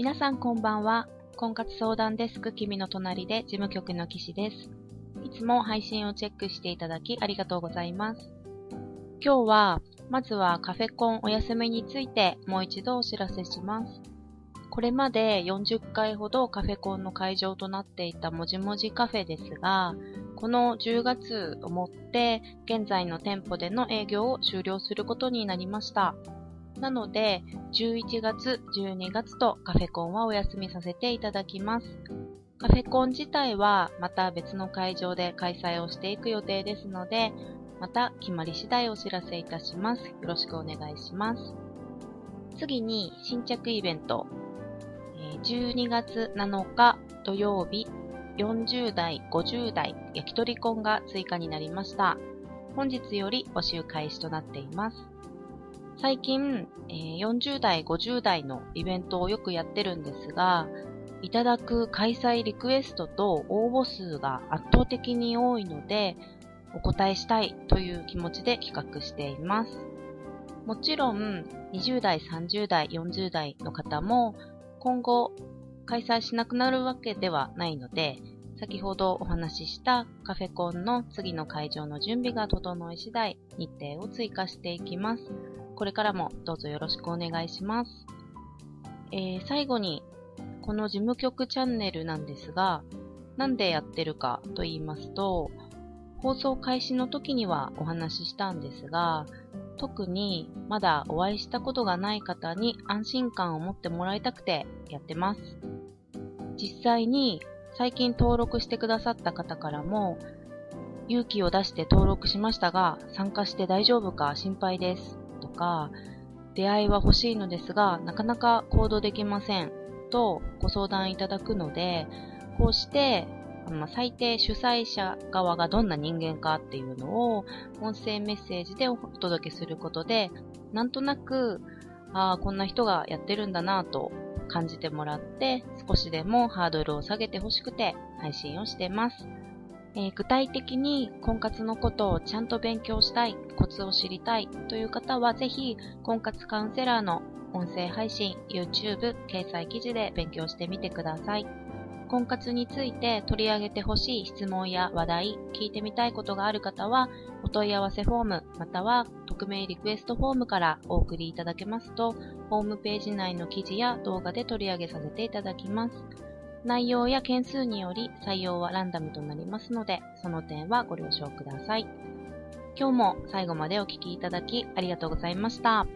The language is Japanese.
皆さんこんばんは。婚活相談デスク君の隣で事務局の岸です。いつも配信をチェックしていただきありがとうございます。今日は、まずはカフェコンお休みについてもう一度お知らせします。これまで40回ほどカフェコンの会場となっていたもじもじカフェですが、この10月をもって現在の店舗での営業を終了することになりました。なので、11月、12月とカフェコンはお休みさせていただきます。カフェコン自体はまた別の会場で開催をしていく予定ですので、また決まり次第お知らせいたします。よろしくお願いします。次に新着イベント。12月7日土曜日、40代、50代焼き鳥コンが追加になりました。本日より募集開始となっています。最近、え、40代、50代のイベントをよくやってるんですが、いただく開催リクエストと応募数が圧倒的に多いので、お答えしたいという気持ちで企画しています。もちろん、20代、30代、40代の方も、今後開催しなくなるわけではないので、先ほどお話ししたカフェコンの次の会場の準備が整い次第、日程を追加していきます。これからもどうぞよろしくお願いします。えー、最後に、この事務局チャンネルなんですが、なんでやってるかと言いますと、放送開始の時にはお話ししたんですが、特にまだお会いしたことがない方に安心感を持ってもらいたくてやってます。実際に最近登録してくださった方からも、勇気を出して登録しましたが、参加して大丈夫か心配ですとか、出会いは欲しいのですが、なかなか行動できませんとご相談いただくので、こうして、まあ、最低主催者側がどんな人間かっていうのを音声メッセージでお届けすることで、なんとなく、ああ、こんな人がやってるんだなと感じてもらって、少しでもハードルを下げてほしくて配信をしています。えー、具体的に婚活のことをちゃんと勉強したい、コツを知りたいという方はぜひ婚活カウンセラーの音声配信、YouTube、掲載記事で勉強してみてください。婚活について取り上げてほしい質問や話題、聞いてみたいことがある方は、お問い合わせフォーム、または匿名リクエストフォームからお送りいただけますと、ホームページ内の記事や動画で取り上げさせていただきます。内容や件数により採用はランダムとなりますので、その点はご了承ください。今日も最後までお聴きいただきありがとうございました。